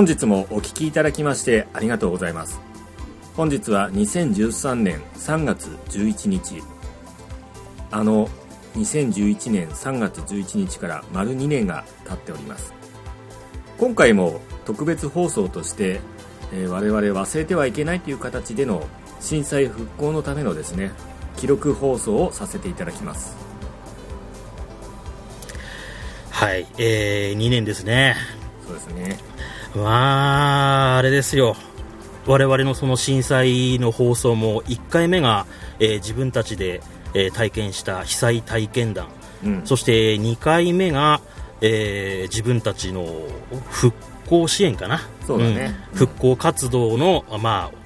本日もお聞きいただきましてありがとうございます。本日は2013年3月11日。あの2011年3月11日から丸2年が経っております。今回も特別放送として、えー我々忘れてはいけないという形での震災復興のためのですね記録放送をさせていただきます。はい、えー、2年ですね。そうですねまあ、あれですよ。我々のその震災の放送も1回目が、えー自分たちで、えー体験した被災体験談。うんそして2回目が、えー自分たちの復興支援かな。そうだねん復興活動の、まあ、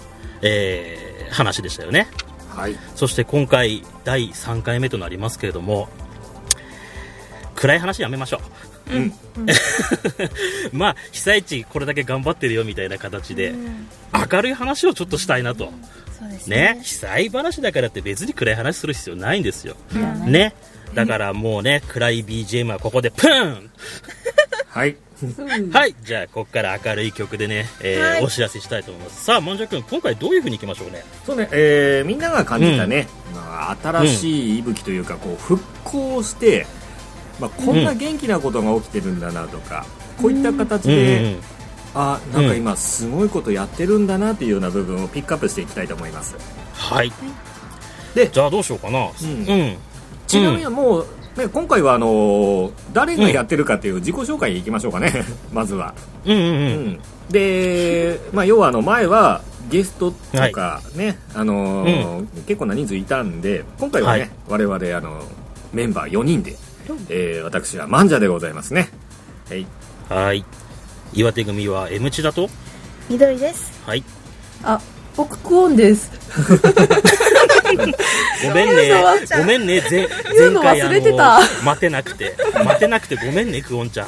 えー話でしたよね。はいそして今回第3回目となりますけれども、暗い話やめましょう。うん。まあ、被災地これだけ頑張ってるよみたいな形で、明るい話をちょっとしたいなと。そうですね。ね。被災話だからって別に暗い話する必要ないんですよ。いらないね。だからもうね、暗い BGM はここでプン。はい。はい、じゃあ、ここから明るい曲でね、えーはい。お知らせしたいと思います。さあ、もんじゃくん、今回どういう風にいきましょうね？そうね、えーみんなが感じたね、まあ、新しい息吹というか、こう復興して、まあ、こんな元気なことが起きてるんだなとか、こういった形うんで、うん。あなんか今すごいことやってるんだなというような部分をピックアップしていきたいと思います。はい。でじゃあ、どうしようかな。ん。うん。ちなみにもう、ね、今回はあのー誰がやってるかっていう自己紹介に行きましょうかね。まずは、うんうんう。うん。ん、で、まあ、要はあの前はゲストとかね、あのー結構な人数いたんで今回はね、はい。我々あのメンバー4人で、えー私はマンジャでございますねはいはい。岩手組は M チだと？緑です。はい。あ、僕クオンです。ごめんね。ごめんね。ぜ 言うの忘れてたあの待てなくて。待てなくてごめんね、クオンちゃん。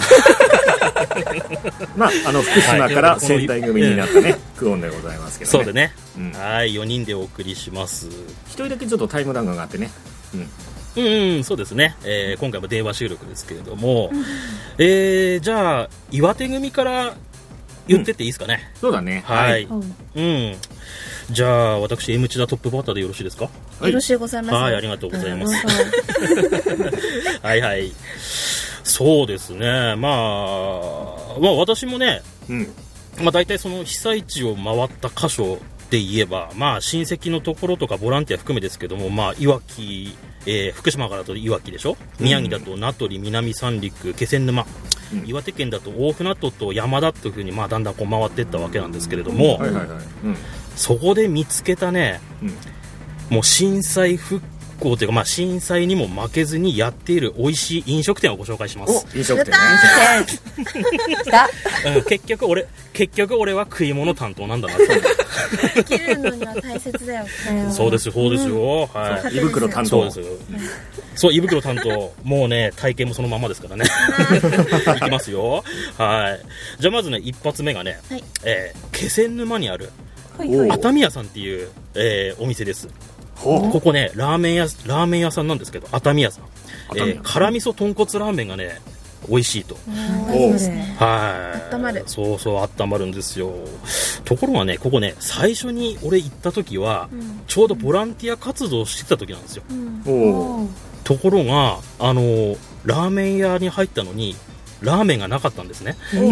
まああの福島から仙台組になったね、クオンでございますけどねそうでね。うんはい。4人でお送りします。一人だけちょっとタイムラグがあってね、うん、うんうん、そうですね。えー今回も電話収録ですけれども、えー、じゃあ、岩手組から言ってっていいですかね？そうだねはい。うんうん。じゃあ、私、M チダトップバッターでよろしいですか？はいよろしゅうございます。はい、ありがとうございます。うん はいはい。そうですね。まあ、まあ私もね、うんまあ大体その被災地を回った箇所で言えば、まあ親戚のところとかボランティア含めですけども、まあいわき、えー福島からだといわきでしょ？宮城だと名取、南三陸、気仙沼、うん。岩手県だと大船渡と山田というふうにまあだんだんこう回っていったわけなんですけれども、そこで見つけたね、うん。もう震災復興というか、まあ、震災にも負けずにやっている美味しい飲食店をご紹介しまおす。飲食店ね来た。うん、結局俺、結局俺は食い物担当なんだなと。生きるのには大切だよ。そうですよ、そうですよ。はい。胃袋担当そうですよ。そう、胃袋担当。もうね、体型もそのままですからね。いきますよ。はい。じゃあまずね、一発目がね、はいえー気仙沼にある、はいはい。熱海屋さんっていう、えーお店です。ほここね、ラーメン屋、ラーメン屋さんなんですけど、熱海屋さん。えー辛味噌豚骨ラーメンがね、美味しいと。おそれはい。温まるそうそう、温まるんですよ。ところがね、ここね、最初に俺行った時は、んちょうどボランティア活動してた時なんですよ。うんところが、あのーラーメン屋に入ったのに、ラーメンがなかったんですね。うん？う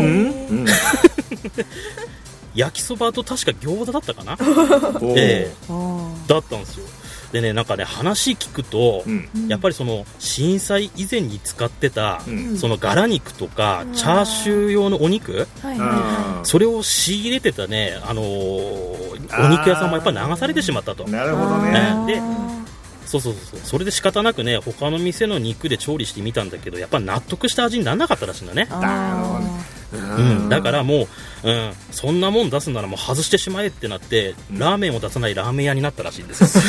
ん 焼きそばと確か餃子だったかな？ええ。あだったんですよ。でね、なんかね、話聞くと、うん。やっぱりその震災以前に使ってた、うん。そのガラ肉とかうん。チャーシュー用のお肉それを仕入れてたね、あのーお肉屋さんもやっぱり流されてしまったと。ー。なるほどい。ね。あーでそうそうそう。それで仕方なくね、他の店の肉で調理してみたんだけど、やっぱ納得した味にならなかったらしいんだね。なるほどうん、だからもう、うん、そんなもん出すならもう外してしまえってなって、ラーメンを出さないラーメン屋になったらしいんですよ。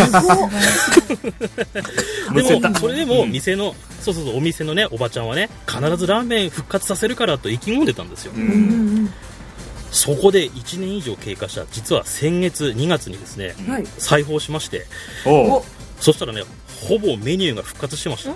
でも、それでもうん店の、そうそうそう、お店のね、おばちゃんはね、必ずラーメン復活させるからと意気込んでたんですよ。そこで1年以上経過した、実は先月2月にですね、うん。はい。再訪しまして、そしたらね、ほぼメニューが復活してました。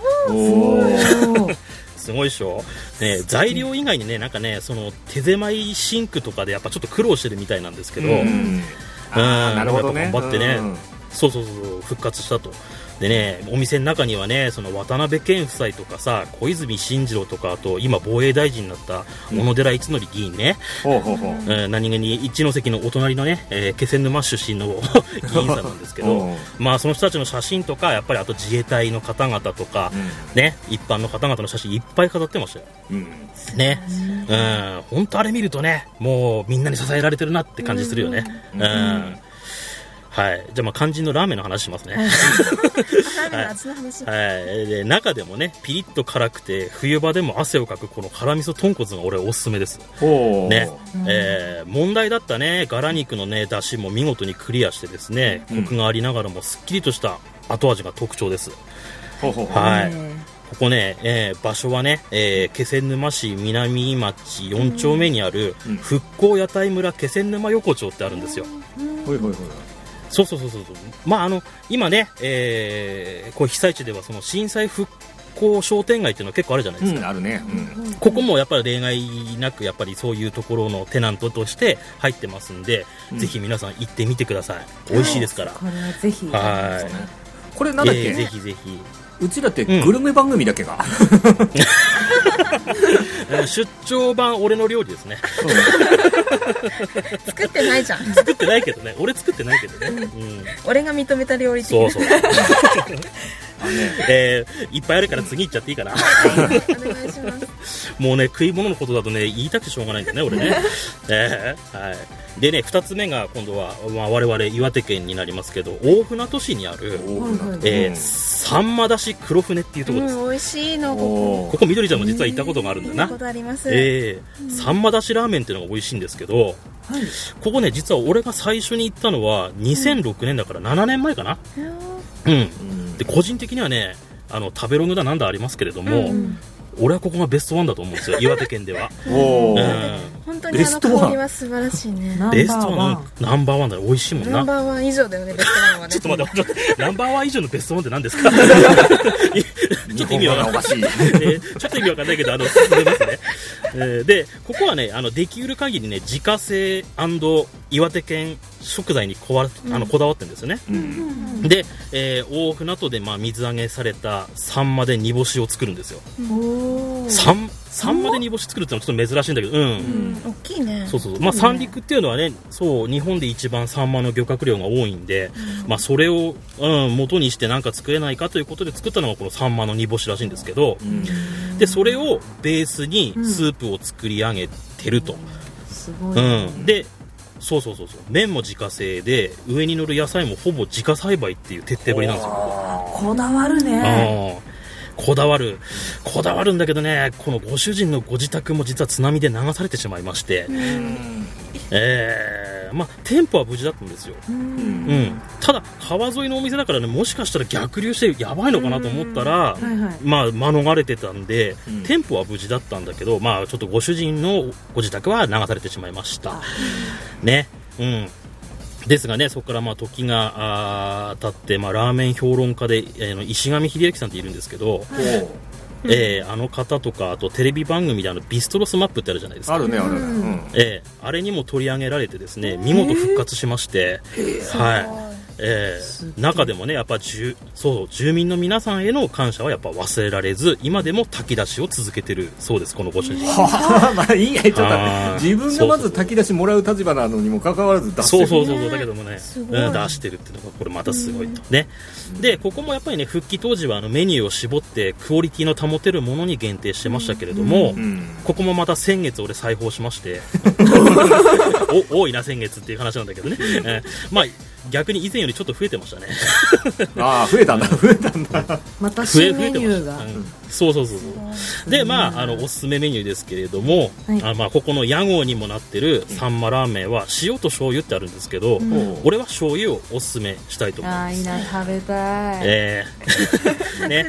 すごいでしょ、ね、材料以外にねなんかねその手狭いシンクとかでやっぱちょっと苦労してるみたいなんですけど、うん。あーなるほどね。頑張ってね、うん。そうそうそう。復活したとでねお店の中にはねその渡辺謙夫妻とかさ小泉進次郎とかあと今防衛大臣になった小野寺一則議員ね、ほうん何気に一関のお隣のね、えー気仙沼市出身の 議員さんなんですけど うんまあその人たちの写真とかやっぱりあと自衛隊の方々とか、ね一般の方々の写真いっぱい飾ってましたよ。うん。ね。うん。本当あれ見るとねもうみんなに支えられてるなって感じするよね。うんはい。じゃあまあ肝心のラーメンの話しますね。ラーメンの味の話。はい、で中でもねピリッと辛くて冬場でも汗をかくこの辛味噌豚骨が俺おすすめです。ほうね、えー問題だったね。ガラ肉のね出汁も見事にクリアしてですねコクがありながらもすっきりとした後味が特徴です、ほうはい、ねここね、えー場所はね、えー気仙沼市南町4丁目にあるうん。復興屋台村気仙沼横丁ってあるんですよ、ほいほいほいそうそうそうそう。そうまああの今ね、えーこう被災地ではその震災復興商店街っていうのは結構あるじゃないですか、うんあるね。うん。ここもやっぱり例外なくやっぱりそういうところのテナントとして入ってますんで、うん。ぜひ皆さん行ってみてください。美味しいですから、これはぜひ。はい。これなんだっけ？えーぜひぜひうちらってグルメ番組だっけかえー出張版俺の料理ですね。作ってないじゃん。作ってないけどね。俺作ってないけどね、うん、俺が認めた料理そうそう、あのね。えーいっぱいあるから次行っちゃっていいかな。お願いします。もうね食い物のことだとね言いたくてしょうがないんだよね俺ね、えーはいでね2つ目が今度は、まあ、我々岩手県になりますけど大船渡市にある、えーうんさんまだし黒船っていうところです、うん、美味しいの、こおここ緑ちゃんも実は行ったことがあるんだよなこ。ことあります。えー、さんまだしラーメンっていうのが美味しいんですけど、ここね、実は俺が最初に行ったのは2006年だから7年前かな。うん。うんで、個人的にはね、あの、食べログだなんだありますけれども、俺はここがベストワンだと思うんですよ、岩手県では。うん。本当にあの香りは素晴らしいね。ベストーワンナンバーワンだよ。美味しいもんな。ナンバーワン以上だよね、ベストワンはね。ちょっと待って、ちょっとナンバーワン以上のベストワンって何ですか？ちょっと意味わかんないえーちょっと意味わかんないけど、あの、進めますね。えーで、ここはね、あの、できうる限りね、自家製岩手県食材にこわあのこだわってるんですよね。うんで、えー大船渡で、まあ、水揚げされたサンマで煮干しを作るんですよ。おーサン、サンマで煮干し作るってのはちょっと珍しいんだけど、うん。うん、大きいね。そうそうそう、まあ、三陸っていうのはね、そう、日本で一番サンマの漁獲量が多いんで、まあ、それを、うん、元にしてなんか作れないかということで作ったのがこのサンマの煮干しらしいんですけど、で、それをベースにスープを作り上げてると。すごい。うん。で、そうそうそうそう、麺も自家製で、上に乗る野菜もほぼ自家栽培っていう徹底ぶりなんですよ。こだわるね。うんこだわる、こだわるんだけどね、このご主人のご自宅も実は津波で流されてしまいまして、えーまあ、店舗は無事だったんですよ。うん、ただ、川沿いのお店だからね、もしかしたら逆流してやばいのかなと思ったら、はいはい。まあ、免れてたんで、うん店舗は無事だったんだけど、まあ、ちょっとご主人のご自宅は流されてしまいました。ね。うん。ですがね、そこからまあ時が経って、まあ、ラーメン評論家で、えーの石上秀明さんっているんですけど、えーあの方とか、あとテレビ番組であのビストロスマップってあるじゃないですか。あるねあるね。うん。えーあれにも取り上げられてですね、見事復活しまして、はい。えー中でもね、やっぱ住そう住民の皆さんへの感謝はやっぱ忘れられず、今でも炊き出しを続けてるそうです、このご主人。はあまあいいやちょっと自分がまず炊き出しもらう立場なのにもかかわらず出してるそうそうそうそう、だけどもね、うん、出してるっていうのが、これまたすごいと。ね。で、ここもやっぱりね、復帰当時はあのメニューを絞って、クオリティの保てるものに限定してましたけれども、うんここもまた先月俺裁縫しまして、お多いな先月っていう話なんだけどね。えーまあ、逆に以前よりちょっと増えてましたね。ああ増えたんだ。増えたんだ。また増え新メニューが。増えてました。うん。そうそうそうそう。で、まあ、あの、おすすめメニューですけれども、はい。あまあ、ここの屋号にもなってるサンマラーメンは塩と醤油ってあるんですけど、おう俺は醤油をおすすめしたいと思います。いいな、食べたい。えー、ね。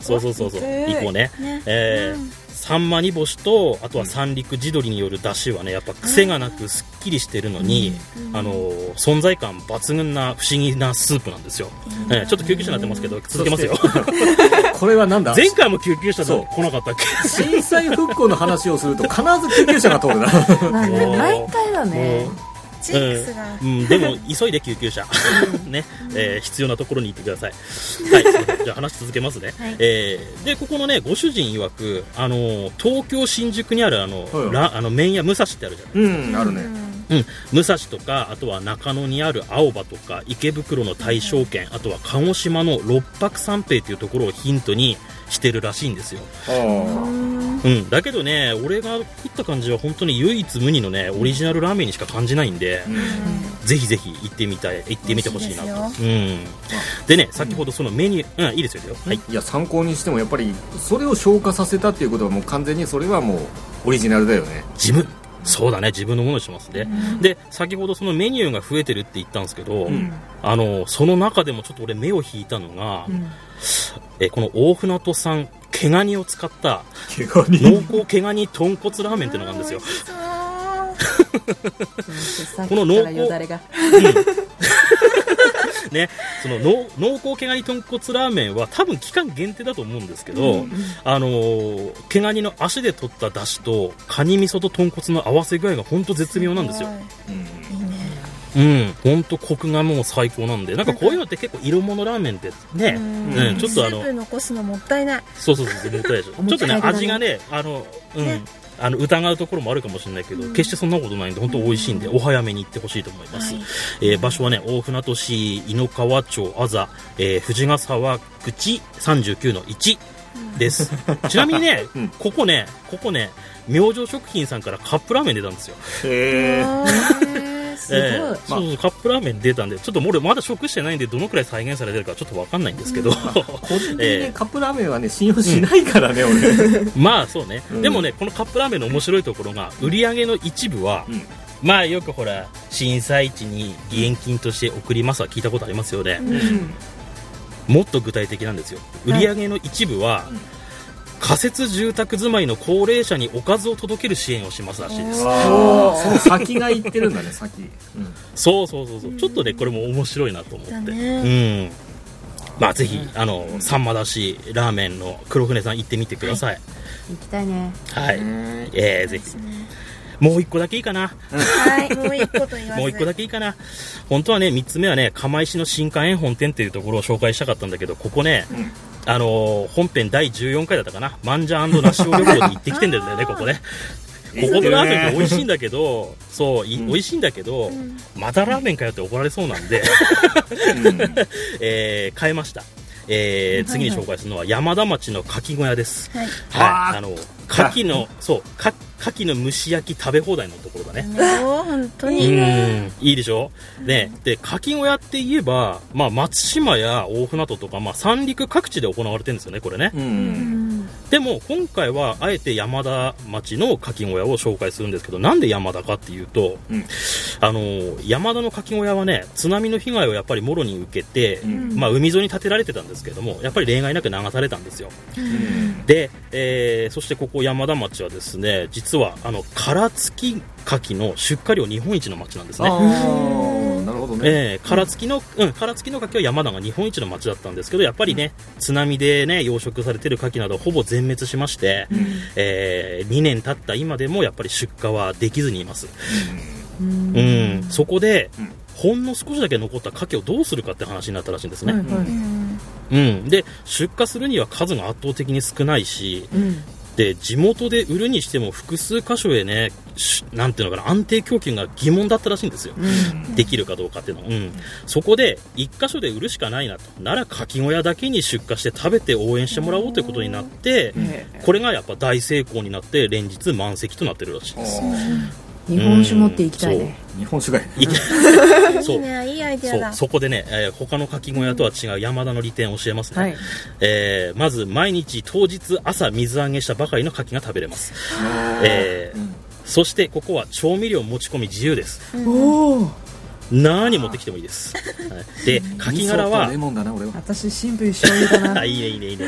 そうそうそうそう、行こうね。ね。えー。うんサンマ煮干しとあとは三陸地鶏による出汁はねやっぱ癖がなくすっきりしてるのに、あの存在感抜群な不思議なスープなんですよ、えーちょっと救急車になってますけど続けますよ。これはなんだ？前回も救急車そう。で来なかったっけ？震災復興の話をすると必ず救急車が通るな。まあね毎回だねもうジンクスが。うん、でも急いで救急車、ね。えー必要なところに行ってください、はい、じゃあ話続けますね、はい。えーでここのねご主人曰くあのー東京新宿にあるあの、はいらあの麺屋武蔵ってあるじゃない。うんあるね。うん、武蔵とかあとは中野にある青葉とか池袋の大正軒あとは鹿児島の六白三平というところをヒントにしてるらしいんですよ、あうん、だけどね俺が食った感じは本当に唯一無二のねオリジナルラーメンにしか感じないんで、ぜひぜひ行ってみたい行ってみてほしいなと。うん。でね先ほどそのメニューうん。いいですよ。はい。いや参考にしてもやっぱりそれを消化させたっていうことはもう完全にそれはもうオリジナルだよね。自分そうだね自分のものにしますね、で先ほどそのメニューが増えてるって言ったんですけど、あのその中でもちょっと俺目を引いたのが、えこの大船渡産毛ガニを使った毛ガニ？濃厚毛ガニ豚骨ラーメンっていうのがあるんですよ。さっきからよだれがね、その濃濃厚毛ガニ豚骨ラーメンは多分期間限定だと思うんですけど、あのー毛ガニの足で取った出汁とカニ味噌と豚骨の合わせ具合が本当絶妙なんですよ。うん、本当コクがもう最高なんで、なんかこういうのって結構色物ラーメンってね、うん、ちょっとあの残すのもったいない。そうそうそう、絶対でしょ。ちょっとね味がね、あの、うん、ねあの疑うところもあるかもしれないけど、決してそんなことないんで、本当美味しいんで、お早めに行ってほしいと思います。はいえー場所はね、大船渡市井の川町あざ、えー藤ヶ沢口39の1です。ちなみにね、うんここね、ここね、明星食品さんからカップラーメン出たんですよ。へえす。ごい、えーそうそうカップラーメン出たんで、ちょっともう俺まだ食してないんで、どのくらい再現されてるかちょっとわかんないんですけど、個人的にカップラーメンはね信用しないからね俺。まあそうね、うん。でもね、このカップラーメンの面白いところが、売り上げの一部は、うん。まあよくほら、震災地に義援金として送りますは聞いたことありますよね。もっと具体的なんですよ。売り上げの一部は、仮設住宅住まいの高齢者におかずを届ける支援をしますらしいです。その先が言ってるんだね先、うんそうそうそうそう、ちょっとね、これも面白いなと思って。だうねん。まあぜひ、あの、さんまだし、ラーメンの黒船さん行ってみてください。行きたいねはい。えー、ぜひ。もう一個だけいいかな。はいもう一個と言わずもう一個だけいいかな。本当はね、三つ目はね、釜石の新海園本店っていうところを紹介したかったんだけど、ここね、あのー本編第14回だったかな、マンジャーナシオ旅行に行ってきてんだよね、ここね。ここのラーメンが美味しいんだけど、そう、い美味しいんだけど、またラーメンかよって怒られそうなんで、えー変えました。えー次に紹介するのは山田町のかき小屋です。はい。はい。あの、牡蠣の、そう、か牡蠣の蒸し焼き食べ放題のところだね。もう本当うにん、いいでしょ？ね、で、かき小屋って言えば、まあ、松島や大船渡とか、まあ、三陸各地で行われてるんですよね、これね。うん。でも、今回は、あえて山田町のかき小屋を紹介するんですけど、なんで山田かっていうと、うん。あの、山田のかき小屋はね、津波の被害をやっぱりもろに受けて、ん。まあ、海沿いに建てられてたんですけども、やっぱり例外なく流されたんですよ。うん。で、えーそしてここ山田町はですね、実は、あの、殻付き牡蠣の出荷量日本一の町なんですね。なるほどね、えー、殻付きの、うん、殻付きの牡蠣は山田が日本一の町だったんですけど、やっぱりね、津波でね、養殖されてる牡蠣などほぼ全滅しまして、えー2年経った今でもやっぱり出荷はできずにいます。うん、そこで、うんほんの少しだけ残った牡蠣をどうするかって話になったらしいんですね。はいはいうん。で、出荷するには数が圧倒的に少ないし、うんで、地元で売るにしても複数箇所へね、しなんていうのかな、安定供給が疑問だったらしいんですよ。できるかどうかっていうの。は、うん、そこで1箇所で売るしかないなと。ならかき小屋だけに出荷して食べて応援してもらおうということになって、これがやっぱ大成功になって連日満席となってるらしいです。日本酒持って行きたいね。日本酒がいい。そいう。ねいいアイデアだ。そこでね、えー他のかき小屋とは違う山田の利点を教えますね、はい。えーまず毎日当日朝水揚げしたばかりの牡蠣が食べれます、えーそしてここは調味料持ち込み自由です。おお何持ってきてもいいです、はい。で牡蠣殻は私シンプルに醤油だな。あいいねいいねいいね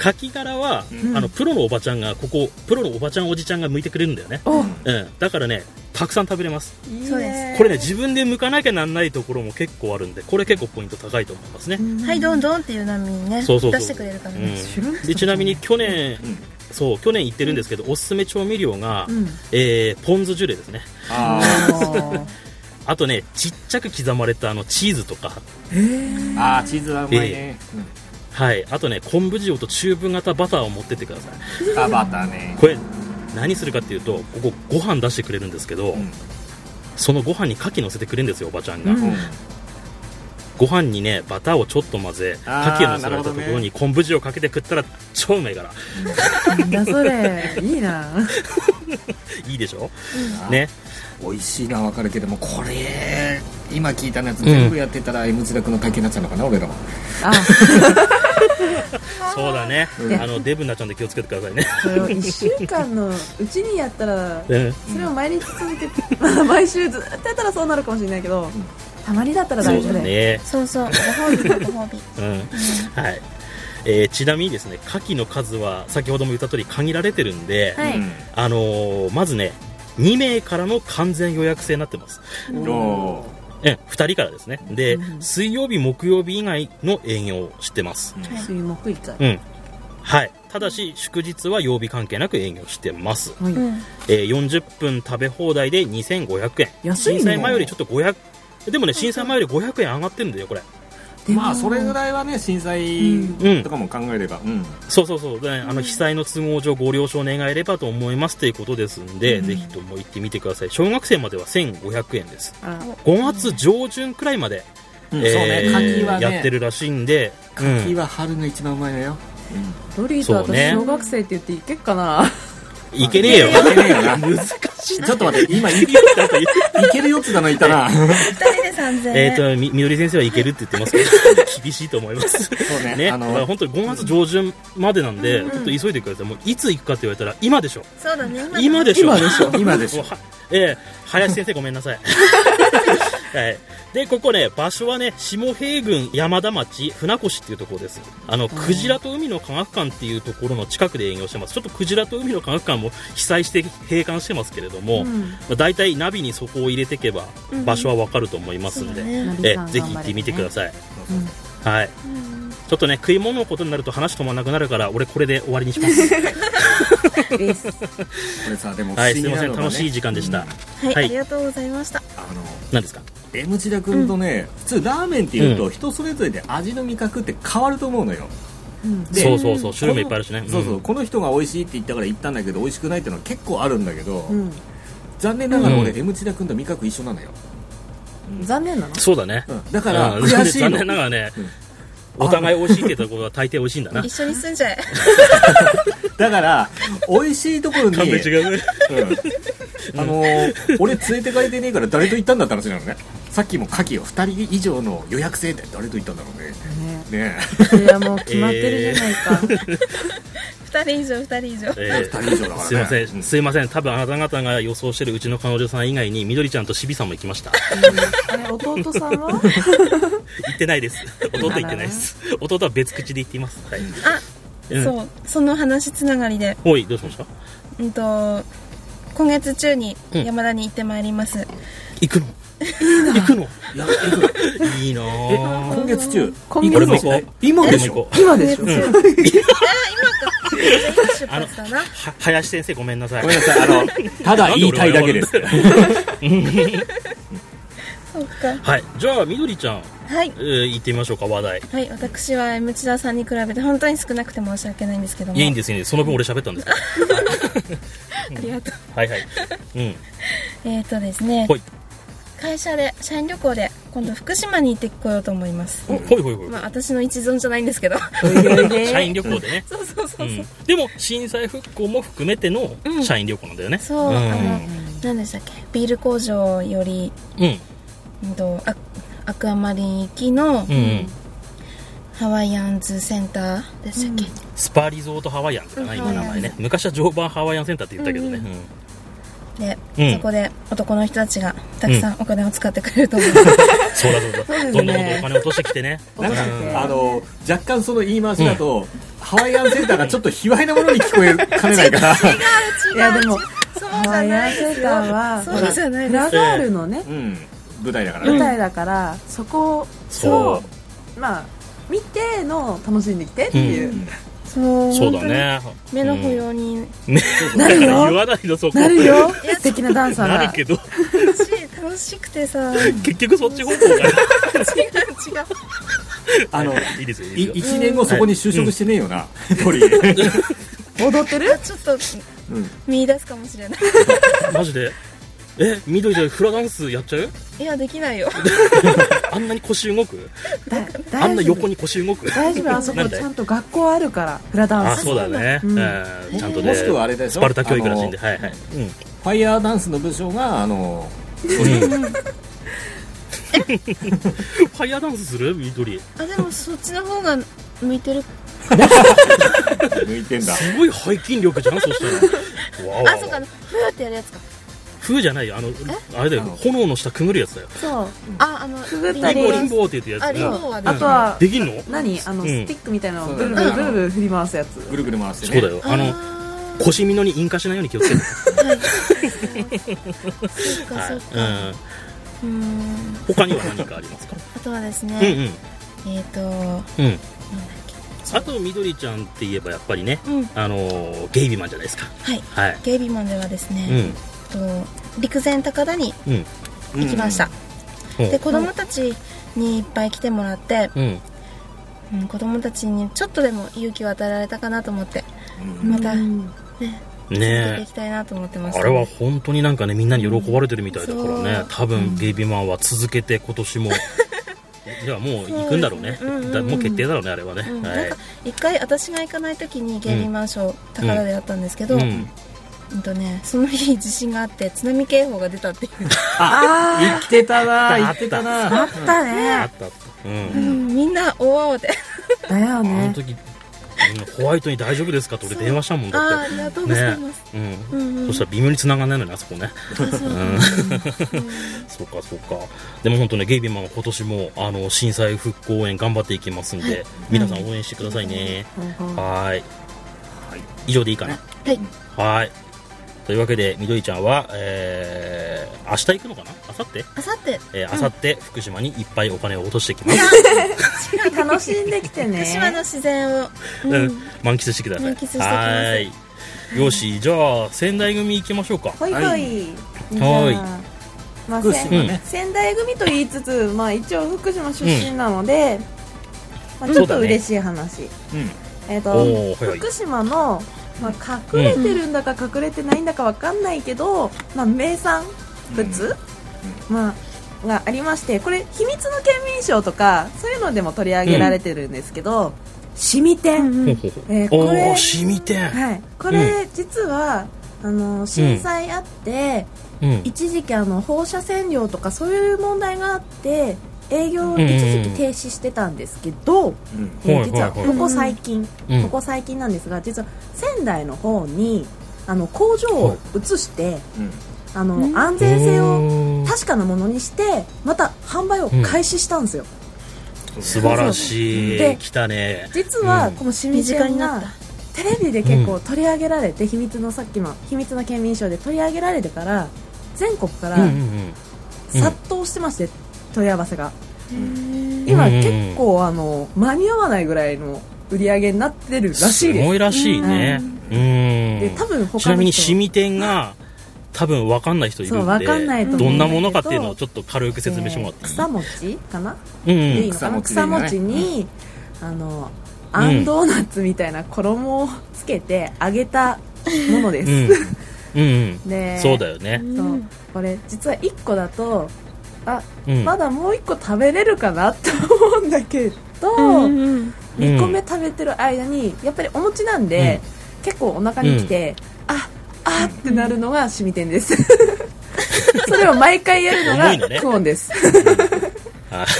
カキ殻は、うん。あのプロのおばちゃんがここプロのおばちゃんおじちゃんが剥いてくれるんだよね、お。うん、だからねたくさん食べれます。そうでね。これね自分で剥かなきゃなんないところも結構あるんでこれ結構ポイント高いと思いますね、はいどんどんっていう波にねそうそうそう。出してくれるからね、でちなみに去年、うん。そう去年言ってるんですけど、おすすめ調味料が、うん。えーポン酢ジュレですね。あああとねちっちゃく刻まれたあのチーズとか。ー。あーチーズはうまいね、はい。あとね昆布塩とチューブ型バターを持ってってください。うん、あバターね。これ何するかっていうとここご飯出してくれるんですけど、うん。そのご飯に牡蠣乗せてくれるんですよおばちゃんが、うん。うんご飯にねバターをちょっと混ぜ牡蠣を乗せられたところに昆布塩かけて食ったら超うまいからなんだそれいいな。いいでしょ？あね。美味しいのは分かるけどもこれ今聞いたやつ全部やってたら M 字楽の体験になっちゃうのかな、俺らは。あ そうだね、うん。あのデブになっちゃうんで気をつけてくださいね、それを1週間のうちにやったらうん。それを毎日続けて、ま あ毎週ずっとやったらそうなるかもしれないけど、たまにだったら大丈夫だね。そうそう。ご褒美だご褒美。うん。はい。えーちなみにですね牡蠣の数は先ほども言った通り限られてるんで、はい。うんあのーまずね2名からの完全予約制になってます。おえ2人からですね。で、うん水曜日木曜日以外の営業をしてます。ーはい。水木以下うん。はい。ただし祝日は曜日関係なく営業してます、はい。うん。えー40分食べ放題で2500円。安いね。震災前よりちょっと500でもね震災前より500円上がってるんだよこれまあそれぐらいはね震うん。災とかも考えれば、うん。そうそうそう、であの被災の都合上ご了承願えればと思いますということですんで、ぜひとも行ってみてください。小学生までは1500円です。あら。5月上旬くらいまで、うん。えーそうね。はね。やってるらしいんで、牡蠣は春が一番うまいのよ、ロリーと私小学生って言っていけっかな。いけねえよ。いけねえよな。難しいちょっと待って今いいけるいけるよって言ったのいたな。二人で3000円。えっ、とみみどり先生はいけるって言ってますけど。厳しいと思います。そうね。ね、あの本当に5月上旬までなんで、ちょっと急いでください。もういつ行くかって言われたら今でしょ。そうだね今でしょ。今でしょ今でしょ。ええ林先生ごめんなさい。はい。で、ここね、場所はね、下平郡山田町船越っていうところです。あの、クジラと海の科学館っていうところの近くで営業してます。ちょっとクジラと海の科学館も被災して閉館してますけれども、うんまあ、大体ナビにそこを入れていけば、うん場所はわかると思いますんで、そうだねナビさんええぜひ行ってみてください。うんはい。ちょっとね、食い物のことになると話止まらなくなるから、俺これで終わりにします。これさでも不はい、思すいません。楽しい時間でした。はい、はいありがとうございましたあの何ですか？M 字田君とね、普通ラーメンっていうと人それぞれで味の味覚って変わると思うのよ。うん。でそうそうそう、種類もいっぱいあるしね。そうそう、ん。この人が美味しいって言ったから行ったんだけど美味しくないっていうのは結構あるんだけど、うん。残念ながら俺、うん。M 字田君と味覚一緒なのよ、残念なの？そうだね。うん。だからうん。悔しいの。残念ながらね、うんお互い美味しいってところは大抵美味しいんだな。一緒に住んじゃえ。だから美味しいところにね。うん。あのー俺連れて帰ってねえから誰と行ったんだって話なのね。さっきも牡蠣を2人以上の予約制で誰と行ったんだろうね。ね。ねそれはもう決まってるじゃないか、二人以上二人以上。え2人以上だからね。すいません、うん。すいません。多分あなた方が予想してるうちの彼女さん以外に、みどりちゃんとしびさんも行きました。あれ弟さんは？行ってないです。弟行ってないです。弟は別口で言っています。はい。あ、うん。そう。その話つながりで。おい、どうしました？うんと今月中にうん。山田に行ってまいります、行くの？行くの？行くの。いいな。今月中？今月。今でしょ俺も行こう。今でしょ、うん。あ今か今出発だなは林先生ごめんなさい。ごめんなさい。あの ただ言いたいだけです。そうか。はい。じゃあみどりちゃん、はい。えー、行ってみましょうか話題。はい私は M 千田さんに比べて本当に少なくて申し訳ないんですけども。いやいいんですよねその分俺喋ったんです ありがとう。はいはい。うん。えっ、ー、とですね。会社で社員旅行で今度福島に行ってこようと思います。ほいほいほいまあ私の一存じゃないんですけど。社員旅行でね。そうそうそうそう、うん、でも震災復興も含めてのうん。社員旅行なんだよね。そう、ん。あの何でしたっけ？ビール工場より、うん。うんと、アアクアマリン行きのうん。うん。ハワイアンズセンターでしたっけ、スパリゾートハワイアンズかな、うん。今名前ね。昔は常磐ハワイアンセンターって言ったけどね、で、うん。そこで男の人たちがたくさんお金を使ってくれると思う、そうだそうだ。そうですね。どんどんどお金落としてきてね。なん。かあの若干その言い回しだと、ハワイアンセンターがちょっと卑猥なものに聞こえかねないから。いやでもそうハワイアンセンターはそうじゃないです。フラガールのねうん。舞台だからね。舞台だからそこそをまあ見ての楽しんできてっていう。うんそうそうだね。目の保養に。ね。なるよ。言わないのそこ。なるよ。素敵なダンサーがなるけど。楽しい楽しくてさ。違う違う結局そっち方向があのいいですよいいいですよ。1年後そこに就職してねえよな鳥踊ってる？ちょっとうん。見出すかもしれない。マジで？え緑でフラダンスやっちゃう？いやできないよ。あんなに腰動く？だあんな横に腰動く？大丈夫あそこなんでちゃんと学校あるからフラダンあスそうだね、うん。えーちゃんとねもしくはあれでしょスパルタ教育らしいんで。あはいはい、うん。ファイヤーダンスの部署があの ファイヤーダンスする？緑。あでもそっちの方が向いてる。向いてんだ。すごい背筋力じゃんそしたら。わわわあそうかふーってやるやつか風じゃないよあのあれだよ炎の下くぐるやつだよ。そう。ああのくぐったり。リンボーリンボーって言ってあやつ。リンボー。はあとはできんの？何？あのうん。スティックみたいなのをブルブルブルブル振り回すやつ。ぐるぐる回してね。そうだよ。あの腰みのに引火しないように気をつけて。そうかそうかうん。うん。他には何かありますか？あとはですうんねえっとうん。あと緑ちゃんって言えばやっぱりねうん。あのーゲイビーマンじゃないですか。はい。はい。ゲイビーマンではですうねん。えっと陸前高田にうん。行きました。うん。で子供たちにいっぱい来てもらってうん。うん子供たちにちょっとでも勇気を与えられたかなと思ってうん。またうん。続けていねきたいなと思ってます。えあれは本当になんかねみんなに喜ばれてるみたいだからね。そう。多分ゲイビーマンは続けて今年も。じゃあもう行くんだろうね。そううんうんうん。だもう決定だろうねあれはね。うん。はい。なんか一回私が行かない時にゲイビーマンショー高田でやったんですけど、ううんんとね、その日地震があって津波警報が出たっていう、あ言ってたなあ言ってたなああった。あねったあったううん。ん、みんな大慌てだよあのね時うんホワイトに大丈夫ですかって俺電話したもんだって。ありがとうございます、うん。うんうん。そしたら微妙に繋がんないのねあそこね。あそううん。そうかそうか。でも本当ねゲイビーマンは今年もあの震災復興応援頑張っていきますんで皆さん応援してくださいね。うんうんはーい。はい。以上でいいかな。はい。はーいというわけでみどりちゃんは、えー、明日行くのかな？明後日？あさってえー、明後日福島にいっぱいお金を落としてきます、楽しんできてね。福島の自然を、ううん。ん、満喫してください。満喫してきます。はーい。よしじゃあ仙台組行きましょうか。ほいほい、はい。はい。まあ、ね。仙台組と言いつつ、まあ、一応福島出身なので、まあ、ちょっと嬉しい話、うん。えっ、とおーはいはい。福島の、まあ、隠れてるんだか隠れてないんだかわかんないけど、まあ、名産物、まあ、がありましてこれ秘密の県民賞とかそういうのでも取り上げられてるんですけど、シミん。えーこれシミ店、はい、これ、実はあの震災あって、うん。一時期あの放射線量とかそういう問題があって営業を一時期停止してたんですけど、うんえー実はここ最近、うん。ここ最近なんですが実は仙台の方にあの工場を移して、うん。あの安全性を確かなものにしてまた販売を開始したんですよ、素晴らしでい来たね。実はうん。この清水身近に店がテレビで結構取り上げられて、秘密のさっきの秘密の県民賞で取り上げられてから全国から殺到してまして、問い合わせが。今うんうん。うん結構あの間に合わないぐらいの売り上げになってるらしいすです。ごいらしいね。うん。で多分他の人ちなみにシミ店が多分分かんない人いるんでかんなど。どんなものかっていうのをちょっつと軽く説明してもらっていい、草餅かな、うん。でいいのかな？草草餅でいい餅のねに、あのあんドーナツみたいな衣をつけて揚げたものです、うん。うん。うん。でそうだよね。そう。これ実は1個だとあ、うん。まだもう1個食べれるかなと思うんだけど、うんうん2個目食べてる間にやっぱりお餅なんで、結構お腹にきて、ああってなるのがシミ天です。それを毎回やるのがクオンです。あ。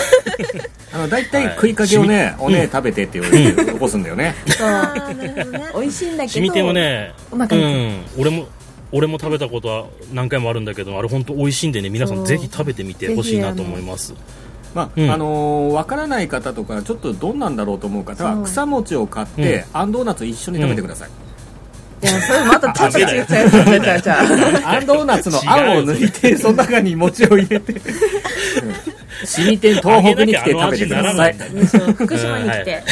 あの大体食いかけをね、おね食べてって言われて起こすんだよね、そう。あーなるほどね美味しいんだけどシミ店はねお腹にうん。俺も俺も食べたことは何回もあるんだけどあれ本当美味しいんでね皆さんぜひ食べてみてほしいなと思います。まあうん。あのーわからない方とかちょっとどんなんだろうと思う方は草餅を買って、あんドーナツ一緒に食べてください、いやそれまたちょっと違う違う違う違う違うあ。んドーナツのあんを抜いてその中に餅を入れて シミ店東北に来て食べてください。福島に来て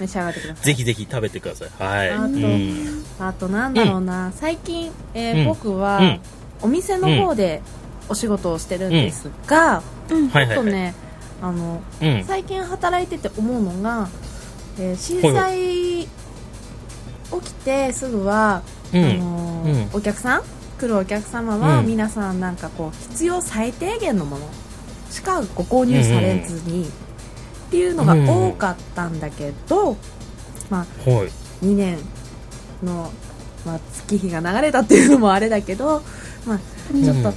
召し上がってください。ぜひぜひ食べてください。はい。あとうん。あとなんだろうな、最近、えーうん。僕は、うん。お店の方でお仕事をしてるんですが、はいはいはい。あとねあのうん。最近働いてて思うのが、えー震災起きてすぐは、うん。あのーうん。お客さん来るお客様は、うん。皆さんなんかこう必要最低限のものしかご購入されずに、っていうのが多かったんだけど、まあはい。2年の、まあ、月日が流れたっていうのもあれだけど、まあ、ちょっと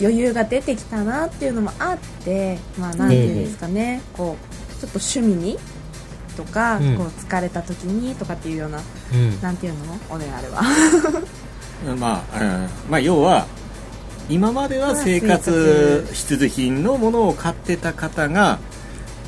余裕が出てきたなっていうのもあって、まあ、なんていうんですかね、こうちょっと趣味にとか、うん。こう疲れた時にとかっていうような、うん。なんていうの？おねあれは。まあ、うんまあ要は今までは生活必需品のものを買ってた方が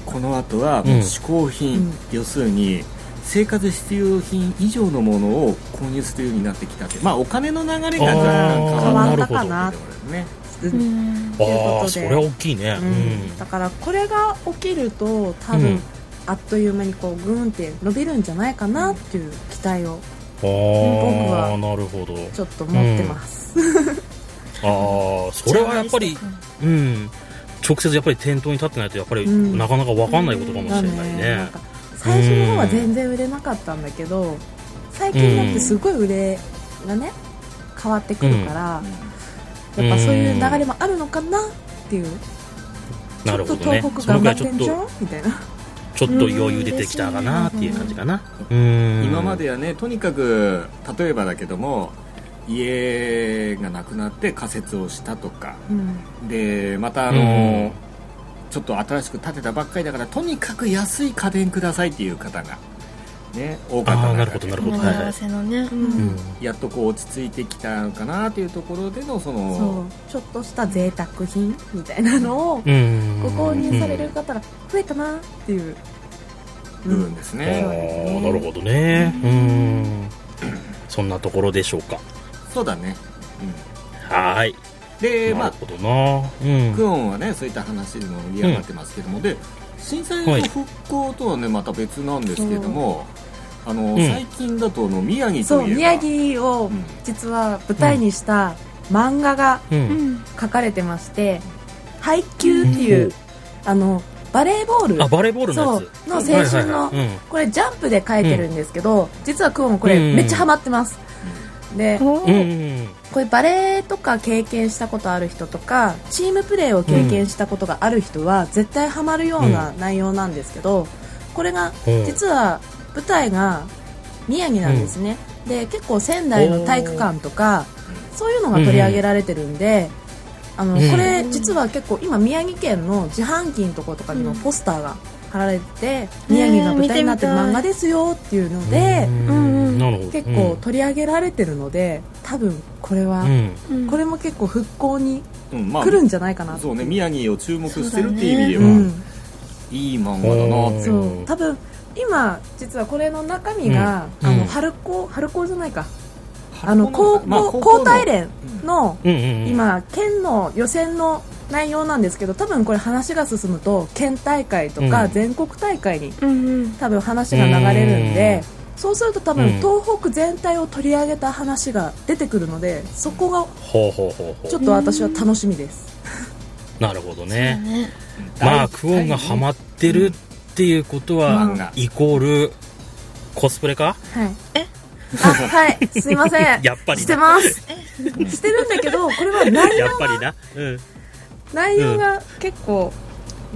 この後はもう嗜好品、うん。要するに生活必要品以上のものを購入するようになってきたって。まあお金の流れが若干変わったかなね。うんうんというあことで。あそれは大きいね。うん。だからこれが起きると多分、うん。あっという間にこうグーンって伸びるんじゃないかなっていう期待をうん僕はああなるほど。ちょっと持ってます、ああそれはやっぱりうん。直接やっぱり店頭に立ってないとやっぱりうん。なかなか分かんないことかもしれないね。か最初の方は全然売れなかったんだけど最近になってすごい売れがね変わってくるから、やっぱそういう流れもあるのかなっていう、なるほどね。ちょっと東北頑張ってんじゃくらいちょっとんみたいな。ちょっと余裕出てきたかなっていう感じかな。うん。今まではねとにかく例えばだけども家がなくなって仮設をしたとか。うん。でまたあの、うんちょっと新しく建てたばっかりだからとにかく安い家電くださいっていう方がね多かったああなるほどなるほど。やっとこう落ち着いてきたのかなというところでのそのちょっとした贅沢品みたいなのをうん。ご購入される方が増えたなっていう、部分ですあね、なるほどね。うん。そんなところでしょうかそうだね、はーい。うん、でまあクオンはねそういった話でも盛り上がってますけども、で震災の復興とはねまた別なんですけども、あの、うん。最近だとあの宮城といえば。宮城をうん。実は舞台にした漫画が書かれてまして「配球」っていう、うん。あのバレーボール。あバレーボールのやつ。そうの青春の、はいはいはい。うん。これジャンプで書いてるんですけど、実はクオンこれうん。めっちゃハマってます、でこれバレーとか経験したことある人とかチームプレーを経験したことがある人は絶対ハマるような内容なんですけどこれがうん。実は舞台が宮城なんですね、で結構仙台の体育館とかそういうのが取り上げられてるんで、あのうん。これ実は結構今宮城県の自販機のところとかにもポスターが貼られてて、宮城が舞台になってる漫画ですよっていうので、結構取り上げられてるので多分これは、うん。うんこれも結構復興にうん。まあ来るんじゃないかなって。そうね宮城を注目してるっていう意味では、うん。いい漫画だなってそう。多分今実はこれの中身が、うん。うん。あの春高春高じゃないか。あの高校、まあ高体連の、うんうんうん。今県の予選の内容なんですけど多分これ話が進むと県大会とかうん。全国大会にうんうん。多分話が流れるんで、そうすると多分うん。東北全体を取り上げた話が出てくるのでそこがほうほうほうほちょっと私は楽しみです、う なるほどね。ね。まあクオンがハマってるっていうことは漫画。イコールコスプレか？はい。え？あはい。すいません。やっぱりしてます。してるんだけどこれは内容やっぱりな。うん内容が結構、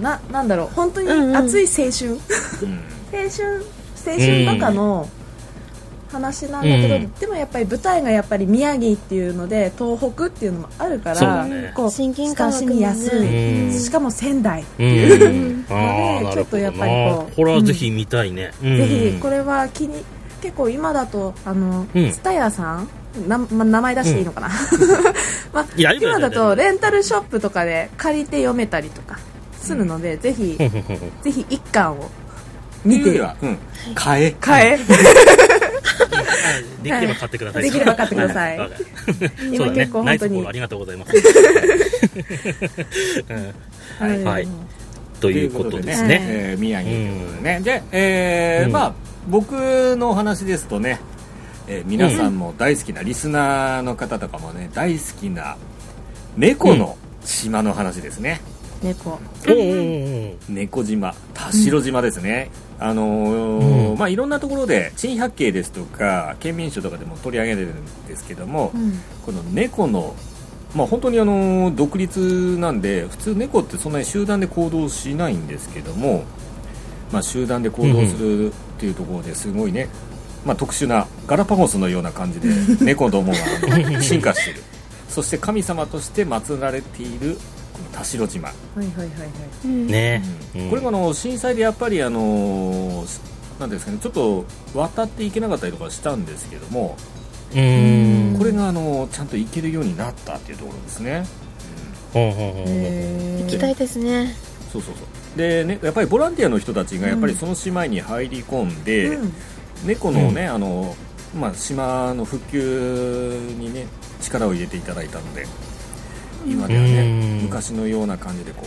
ななんだろう本当に熱い青春、うん。青春青春バカの話なんだけど、うん。でもやっぱり舞台がやっぱり宮城っていうので東北っていうのもあるからね。こう親近感親しみやすい、うん。しかも仙台、う。ん。あねあなるほどちょっとやっぱりこう。これはぜひ見たいね。うん。ぜひこれは気に結構今だとあのうん。蔦屋さんな、ま、名前出していいのかな、まあいやいいよ今だとレンタルショップとかで借りて読めたりとかするので、ぜひふん。ふんふん。ふんぜひ一巻を見見てうん。買え。買え。できれば買ってください。できれば買ってください。はい今結構。ナイス本当に。フォローありがとうございます。う んはい。はい。ということですはいね。えー宮城ということでね、で、えーうん。まあ僕のお話ですとね、えー皆さんも大好きな、リスナーの方とかもね大好きな猫の島の話ですね、猫。うん。うん。うん。猫島。田代島ですね、あのーうん。まあいろんなところで珍百景ですとか県民賞とかでも取り上げてるんですけども、うん。この猫のまあ本当にあの独立なんで普通猫ってそんなに集団で行動しないんですけども、まあ、集団で行動するっていうところですごいね、まあ、特殊なガラパゴスのような感じで 猫どもが進化している。そして神様として祀られているこの田代島、はいはいはいはい。うん。ねうん。これがあの震災でやっぱりあのなんですかねちょっと渡っていけなかったりとかしたんですけども、うん。これがあのちゃんと行けるようになったっていうところですね、ほん行きたいですね。そうそうそう。でねやっぱりボランティアの人たちがやっぱりその島に入り込んで、うん猫のね、あのまあ、島の復旧にね力を入れていただいたので今ではねうん。昔のような感じでこ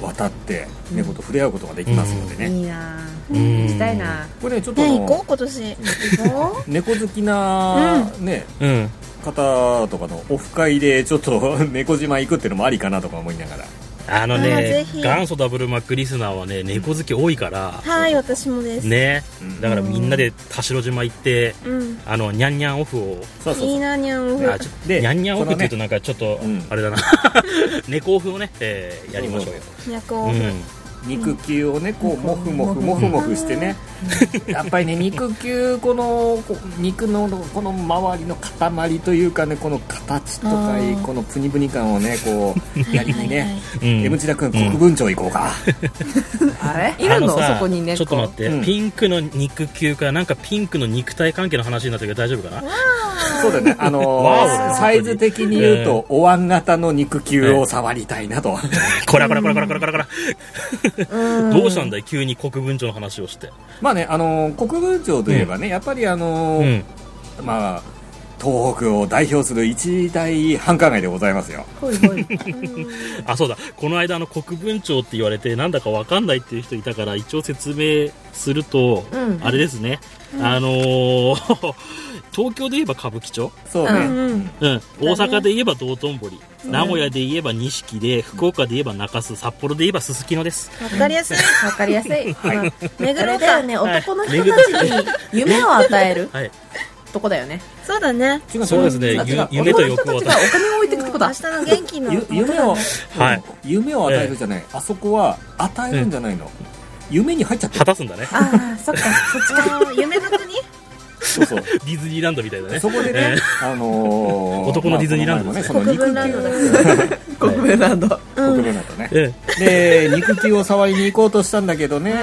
う渡って猫と触れ合うことができますのでね、いいなうん。ぁ行きたいな。これねちょっとね行こう今年。ぁ行こ猫好きな、ねうん。方とかのオフ会でちょっと 猫島行くっていうのもありかなとか思いながらあのね、ひ。元祖ダブルマックリスナーはね、猫好き多いから、はい私もです。ね。うん、だからみんなで田代島行って、うん。あの、ニャンニャンオフを、そうそういいなにゃんオフ。あちょでニャンニャンオフって言うとなんかちょっと、うん。あれだな、猫オフをね、えーやりましょうよ。にゃこオフ。うん肉球をねこうモフモフモフモフしてね。やっぱりね肉球このこ肉のこの周りの塊というかねこの形とかあーこのプニプニ感をねこうやりにねうん。M 字田君国分町行こうか、う あれいるのそこに猫ちょっと待って、う。ん。ピンクの肉球かなんかピンクの肉体関係の話になったけど大丈夫かな？そうだね。あの サイズ的に言うと、お椀型の肉球を触りたいなと、こらこらこらこらこらこらこら。うんどうしたんだい？急に国分町の話をして。まあねあのー国分町といえばね、やっぱりあのうーん。まあ東北を代表する一大繁華街でございますよ。ほいほい。あそうだ。この間あの国分町って言われてなんだかわかんないっていう人いたから一応説明すると、うん。あれですね、あのー東京で言えば歌舞伎町？そうね、うんうん、大阪で言えば道頓堀、名古屋で言えば錦で福岡で言えば中洲札幌で言えばすすきのです。わかりやすい。わかりやすい、まあ目黒あれだよかねはい男の人たちに夢を与えるはい。とこだよね。そうだね。そうですね。夢と欲を人たちがお金を置いていくとこだ。明日の元気の。ゆ夢を、はい。うん。夢を与えるじゃない、あそこは与えるんじゃないの、夢に入っちゃってる。果たすんだね。ああそっか。そっちか。夢の国？そうそう。ディズニーランドみたいだね。そこでね、あのー 男のディズニーランドまあですこの前もね国分ランドだ。その肉球国分ランド。国分ランドね、えで肉球を触りに行こうとしたんだけどね、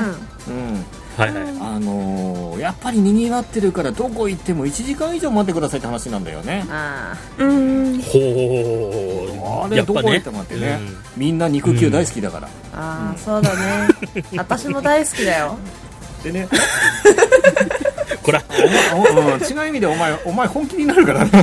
うん。えはいはい。あのーやっぱりにぎわってるからどこ行っても1時間以上待ってくださいって話なんだよね。あうん。ほうあれどこ行ってもってね、みんな肉球大好きだから、ーあーそうだね。私も大好きだよ。でね。うんこら。お前おうん違う意味でお前お前本気になるからな。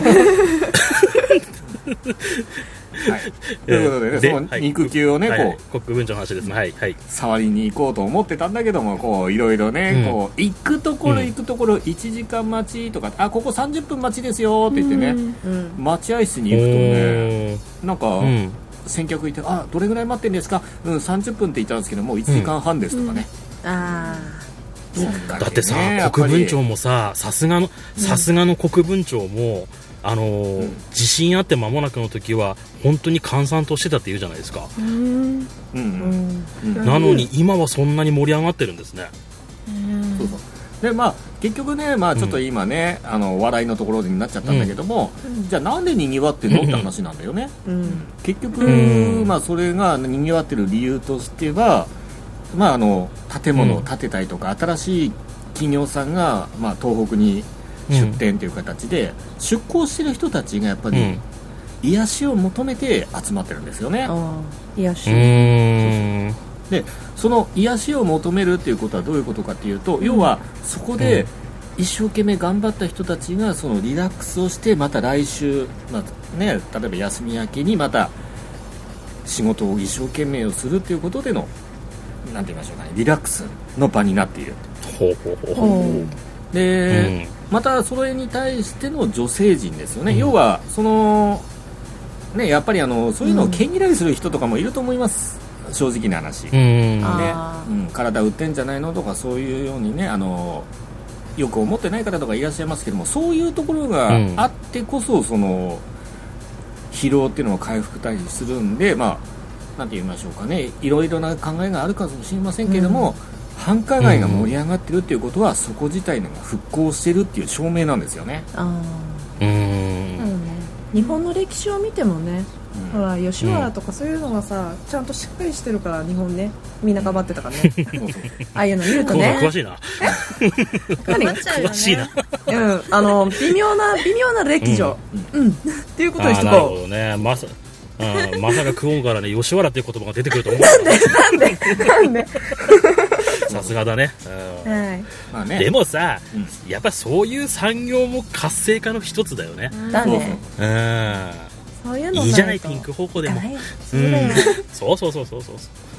はい、ということでね、でその肉球をね、はい。はいこう国分町の話ですね。はいはい。触りに行こうと思ってたんだけどもこういろいろね、うん。こう行くところ行くところ1時間待ちとか、あここ30分待ちですよって言ってね、うん待合室に行くとねなんか、うん。先客いてあどれぐらい待ってんですか？うん30分って言ったんですけどもう1時間半ですとかね、あだってさ、国分町もささすがのさすがの国分町もあのーうん。地震あって間もなくの時は本当に閑散としてたって言うじゃないですか、うん。なのに今はそんなに盛り上がってるんですね。そうそう。でまあ結局ね、まあ、ちょっと今ね、あの笑いのところになっちゃったんだけども、じゃあなんでにぎわってんの？って話なんだよね。うん。結局、うん。まあ、それがにぎわってる理由としては、まあ、あの建物をうん。建てたりとか、新しい企業さんが、まあ、東北に出店という形で、出向してる人たちがやっぱり、うん。癒しを求めて集まってるんですよね、癒やしでその癒しを求めるっていうことはどういうことかっていうと、要はそこで一生懸命頑張った人たちがそのリラックスをしてまた来週、まあね、例えば休み明けにまた仕事を一生懸命をするっていうことでのなんて言いましょうかね。リラックスの場になっている。ほうほうほう。ほう。ほで、またそれに対しての女性陣ですよね、うん。要はそのねやっぱりあのそういうのを毛嫌いする人とかもいると思います、正直な話、うん。ね。うん、体売ってんじゃないのとかそういうようにねあのよく思ってない方とかいらっしゃいますけどもそういうところがうん。あってこそ、その疲労っていうのを回復対するんでまあなんて言いましょうかね。いろいろな考えがあるかもしれませんけれども、繁華街が盛り上がってるっていうことは、そこ自体が復興してるっていう証明なんですよね、あうーん日本の歴史を見てもねうん。ほら吉原とかそういうのがさ、ちゃんとしっかりしてるから日本ねみんな頑張ってたからね。ああいうの見るとこうね詳しいな。何 なっちゃうよ詳しいな。ねうん。あの微妙な微妙な歴女。うん、っていうことにしとあーなるほこどね。まさうん。まさかクオンからね吉原っていう言葉が出てくると思う。うなんでなんで？さすがだね、まあね。でもさ、うん。やっぱそういう産業も活性化の一つだよね。だね。うん。そういうのいいじゃないとピンク方向でも。うだよ、そうそうそうそうそう。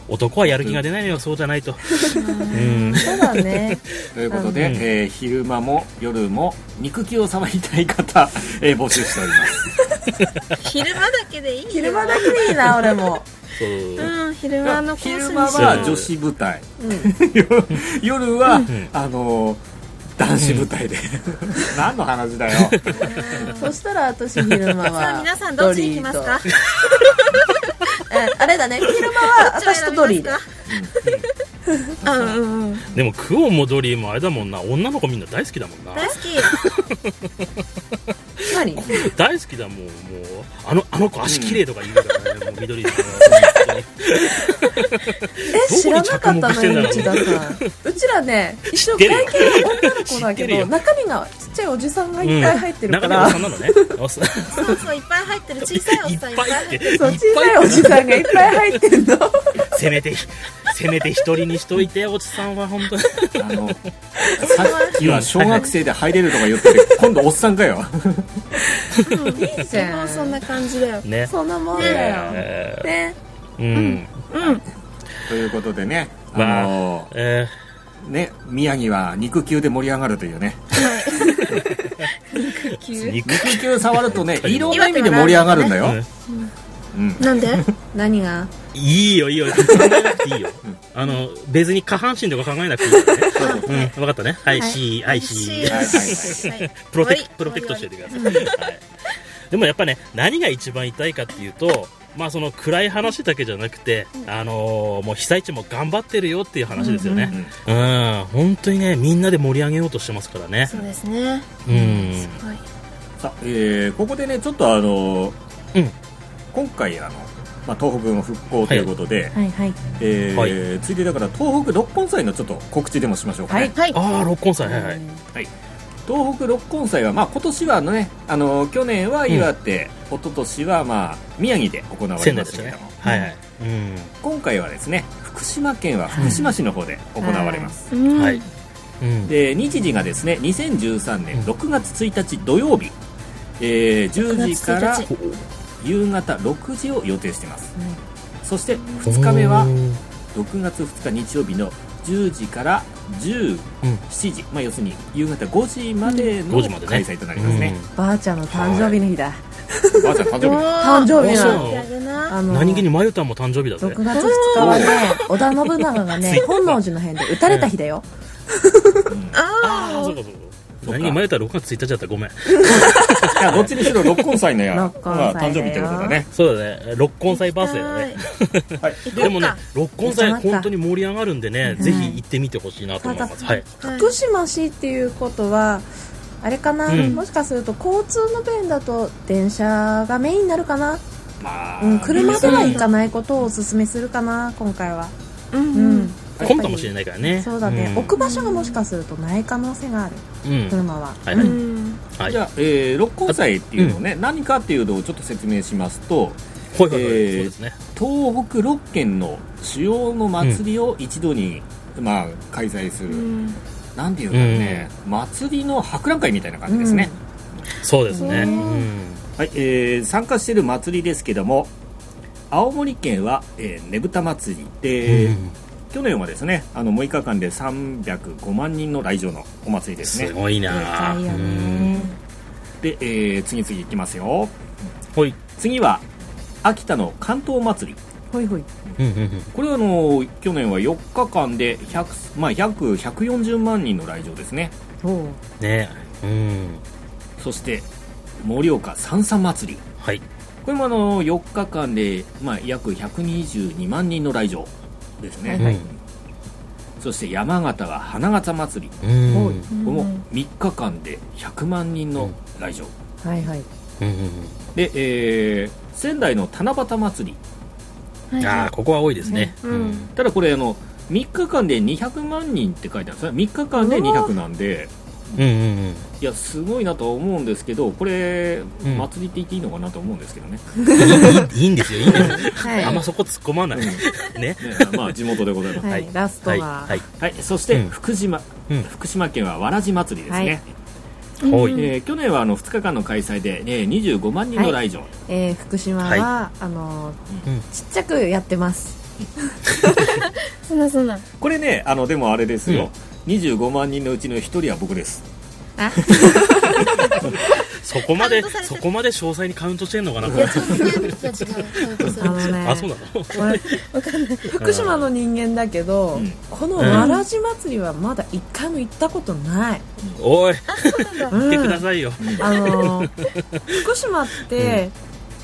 男はやる気が出ないのよそうじゃないと。うん。そうだね。ということで、うん。えー昼間も夜も肉球をさばりたい方、えー募集しております 昼間だけでいいよ。昼間だけでいいな俺も。そう。うん昼間のコース昼に間しよう。は女子舞台。うん。夜は、ん。あのー男子舞台で、何の話だよ。そしたら私昼間はさあ皆さんどっちに行きますか？あれだね。昼間は私とドリーで。あうんうんうん。でもクオンもドリーもあれだもんな。女の子みんな大好きだもんな。大好き 何？大好きだもんもう。あのあの子足綺麗とか言うからね、もう緑のえ知らなかったのよ内田さん。うちらね 一応外見女の子だけど中身がちっちゃいおじさんがいっぱい入ってるから、おっさんなのね。そうそういっぱい入ってる。小さいおっさんいっぱい入ってる。そう小さいおじさんがいっぱい入ってるのせめてせめて一人にしといておじさんは本当に。あのさっきは小学生で入れるとか言ってて今度おっさんかよ。いいじ基ゃん。本そんな感じだよ。ね。そんなもんだよ、えね。ーうん。うん。ということでねあまあのえー。ね宮城は肉球で盛り上がるというね。ー急肉肉球。触るとねいろんな意味で盛り上がるんだよ、うん、なんで？何が？いいよいいよ。考えなくていいよ。あの別に下半身とか考えなくていいよね。うん分かったね。はい。はい C はい。C プロテクプロテクトしておいてください、はい、でもやっぱね何が一番痛いかっていうとまあその暗い話だけじゃなくて、あのーもう被災地も頑張ってるよっていう話ですよね。うん、本当にねみんなで盛り上げようとしてますからね。そうですね。うん。すごい。さあ、えーここでねちょっとあのうん今回あの、まあ、東北の復興ということで、はい。はいえーはい。ついでだから東北六根祭のちょっと告知でもしましょうかね、はいああ六根祭はいはい、東北六根祭は、まあ、今年はねあの去年は岩手、一昨年はまあ宮城で行われ仙ましたねしたけども、はいはい。うん。今回はですね福島県は福島市の方で行われます、うん。はい、うん、で日時がですね2013年6月1日土曜日、えー10時から6月1夕方6時を予定しています、そして2日目はうん6月2日日曜日の10時から17時、まあ、要するに夕方5時までの5時までね。開催となりますね、ばあちゃんの誕生日の日だ、ばあちゃん誕生日。誕生日な。の何気にまゆたんも誕生日だぜ。6月2日はね織田信長がね 本能寺の変で撃たれた日だよ。あああそうかそうか何気にまゆたん6月1日だったらごめん。いやどっちにしろ六根祭のや六根祭だよ。まあ誕生日ということだね。そうだね。六根祭バースデーだね。はい。でもね六根祭本当に盛り上がるんでね、ぜひ行ってみてほしいなと思います、はい、福島市っていうことはあれかな、うん。もしかすると交通の便だと電車がメインになるかな、まあ。うん、車では行かないことをおすすめするかな今回は。うんううんん混むかもしれないからね。そうだね、ん。置く場所がもしかするとない可能性がある。うん。車は、はい、うはい。じゃあ、えー、六根祭っていうのをね、何かっていうのをちょっと説明しますと、はいはいはい、えーそうですね。東北6県の主要の祭りを一度に、まあ、開催する、うん。なんていうんだろうね、祭りの博覧会みたいな感じですね、そうですね。はいえー参加している祭りですけども青森県は、えーねぶた祭りで、うん去年はですねあの6日間で305万人の来場のお祭りですね。すごいな。でえー次々いきますよ。ほい。次は秋田の関東祭り。ほいほい。うんうんうん。これはあの去年は4日間で100、まあ、約140万人の来場ですね。ね。うん。そして盛岡三々祭り。はい。これもあの4日間で、まあ、約122万人の来場ですね、はいうんそして山形は花形祭り。うん。これも3日間で100万人の来場、はいはい。うんうんで、えー仙台の七夕祭り。うんああここは多いですね。うん。ただこれあの3日間で200万人って書いてあるんですね。3日間で200なんでうんうんうん。いやすごいなとは思うんですけどこれ、うん。祭りって言っていいのかなと思うんですけどね。い いいいんですよいいんですよ。はい。あんまそこ突っ込まない。ね。ね。まあ地元でございます。ははい。いラストは。い。ははい。はい、そしてうん。福島、うん。福島県はわらじ祭りですね、ほい。えー去年はあの2日間の開催で、ね、25万人の来場、えー福島は、はあのうん。ちっちゃくやってます。そんなそんなこれねあのでもあれですよ、25万人のうちの1人は僕です。あ。そこまでそこまで詳細にカウントしてんのかないやそんなにいや違うそうそう。あそうなの？俺福島の人間だけど、うん。このわらじ祭りはまだ一回も行ったことない、おい。うん言 ってくださいよ。あの福島って、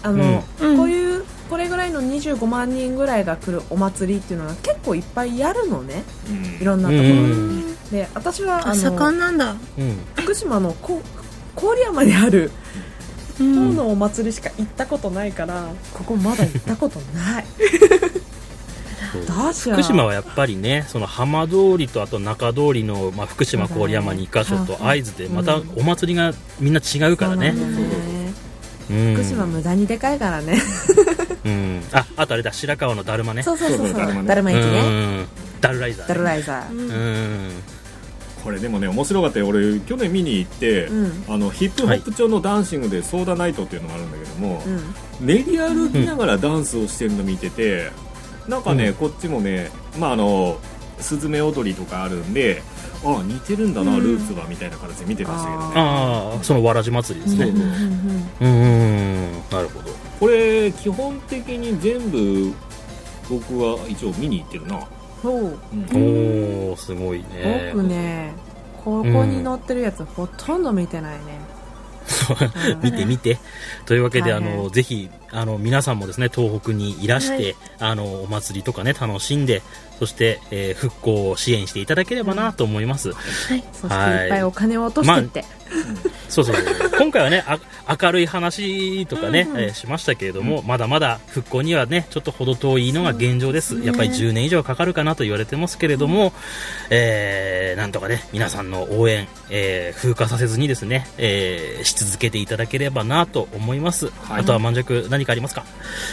あの、うん。こういうこれぐらいの25万人ぐらいが来るお祭りっていうのは結構いっぱいやるのね。うん。いろんなところうで、ん。で私はああの盛んなんだ。うん福島のこ郡山にある方うん。のお祭りしか行ったことないからここまだ行ったことない。福島はやっぱりねその浜通りとあと中通りの、まあ、福島郡山2箇所と会津でまたお祭りがみんな違うからね福島無駄にでかいからね。うん。ああとあれだ白川のだるまね。そうそうそうそう。そうそうだるまね。だるま駅ね。うんダルライザーダルライザー。うん。これでもね面白かったよ。俺去年見に行って、うん。あのヒップホップ調のダンシングでソーダナイトっていうのがあるんだけども、うん。練り歩きながらダンスをしてるの見てて、なんかね、うん。こっちもねまああのスズメ踊りとかあるんであ似てるんだな、うん。ルーツはみたいな形で見てましたけどね。ああそのわらじ祭りですね。うんうんなるほど。これ基本的に全部僕は一応見に行ってるな、そう。うん。おおすごいね。僕ねここに載ってるやつほとんど見てないねうん見て見て。というわけで、はいはい。あのぜひあの皆さんもですね東北にいらして、あのお祭りとかね楽しんでそして、えー復興を支援していただければなと思います、はい。そしてい。っぱいお金を落としてって、そうそうそう今回はねあ明るい話とかね、えーしましたけれども、まだまだ復興にはねちょっと程遠いのが現状です。やっぱり10年以上かかるかなと言われてますけれども、えーなんとかね皆さんの応援、えー風化させずにですね、えーし続けていただければなと思います、はい。あとは満足何かありますか？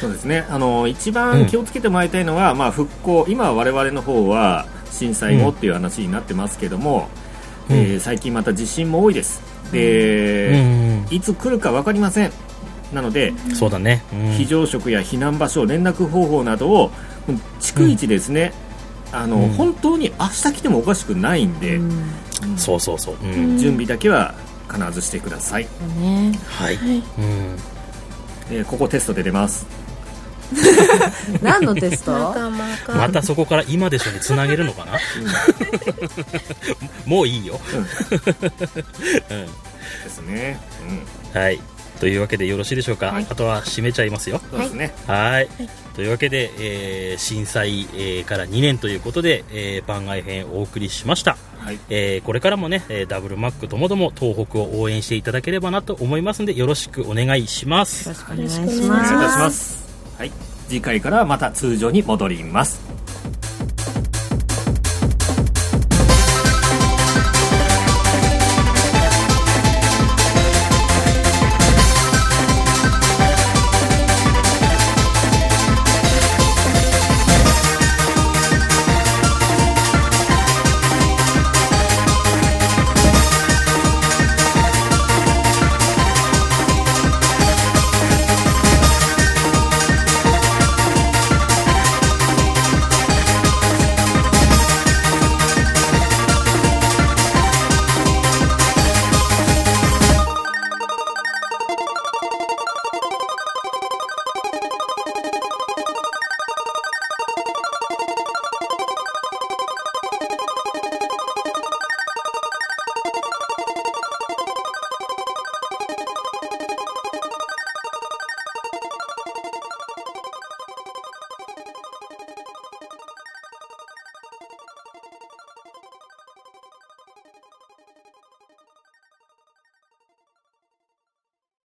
そうですね。あの一番気をつけてもらいたいのは、まあ、復興今は我々の方は震災後っていう話になってますけども、うん。えー最近また地震も多いですで、うんいつ来るか分かりません。なので、そうだね、うん。非常食や避難場所連絡方法などを逐一ですね、あのうん。本当に明日来てもおかしくないんで、うん。そうそうそう、うん。うん。準備だけは必ずしてください、ね。はい、はい。うん。えーここテストで出ます何のテスト？またそこから今でしょにつなげるのかな？もういいよ、ですね、うん、はい。というわけでよろしいでしょうか、はい。あとは締めちゃいますよ。そうですね、はい。というわけで、えー震災、えーから2年ということで、えー番外編をお送りしました、はい。えーこれからもね、えーダブルマックともども東北を応援していただければなと思いますのでよろしくお願いします。よろしくお願いしますはい。次回からはまた通常に戻ります。